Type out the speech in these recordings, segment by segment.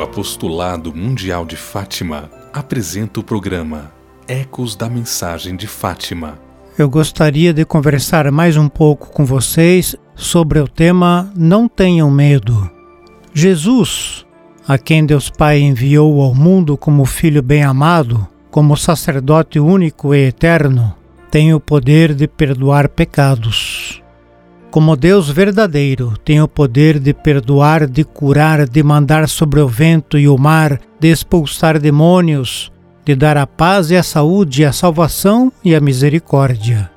O Apostolado Mundial de Fátima apresenta o programa Ecos da Mensagem de Fátima. Eu gostaria de conversar mais um pouco com vocês sobre o tema Não tenham medo. Jesus, a quem Deus Pai enviou ao mundo como Filho bem-amado, como sacerdote único e eterno, tem o poder de perdoar pecados. Como Deus verdadeiro, tem o poder de perdoar, de curar, de mandar sobre o vento e o mar, de expulsar demônios, de dar a paz e a saúde, a salvação e a misericórdia.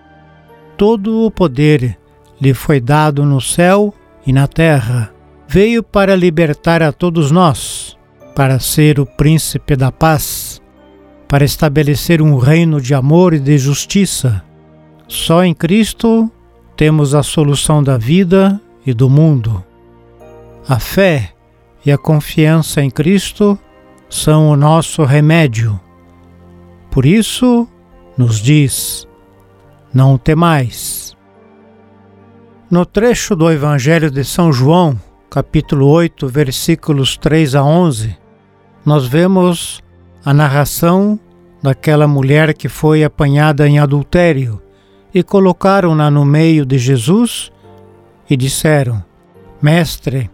Todo o poder lhe foi dado no céu e na terra. Veio para libertar a todos nós, para ser o príncipe da paz, para estabelecer um reino de amor e de justiça. Só em Cristo temos a solução da vida e do mundo. A fé e a confiança em Cristo são o nosso remédio. Por isso, nos diz: Não temais. No trecho do Evangelho de São João, capítulo 8, versículos 3 a 11, nós vemos a narração daquela mulher que foi apanhada em adultério e colocaram-na no meio de Jesus e disseram: Mestre,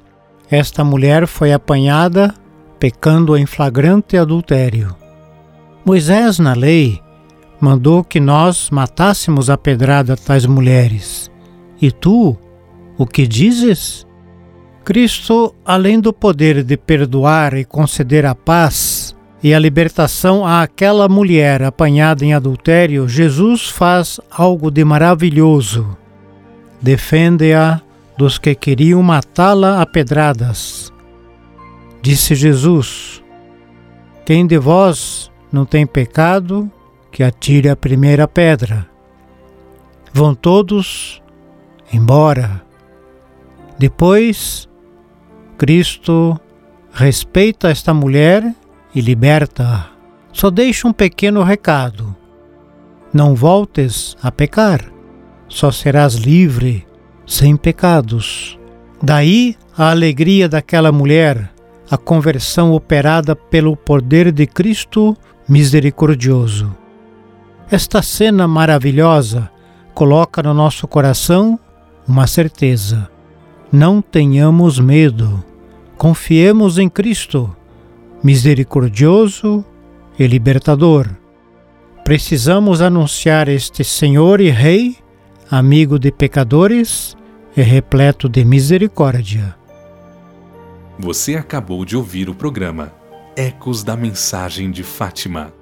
esta mulher foi apanhada pecando em flagrante adultério. Moisés, na lei, mandou que nós matássemos a pedrada tais mulheres. E tu, o que dizes? Cristo, além do poder de perdoar e conceder a paz, e a libertação àquela mulher apanhada em adultério, Jesus faz algo de maravilhoso. Defende-a dos que queriam matá-la a pedradas. Disse Jesus: Quem de vós não tem pecado, que atire a primeira pedra. Vão todos embora. Depois, Cristo respeita esta mulher e liberta. Só deixa um pequeno recado: não voltes a pecar, só serás livre, sem pecados. Daí a alegria daquela mulher, a conversão operada pelo poder de Cristo misericordioso. Esta cena maravilhosa coloca no nosso coração uma certeza. Não tenhamos medo. Confiemos em Cristo misericordioso e libertador. Precisamos anunciar este Senhor e Rei, amigo de pecadores e repleto de misericórdia. Você acabou de ouvir o programa Ecos da Mensagem de Fátima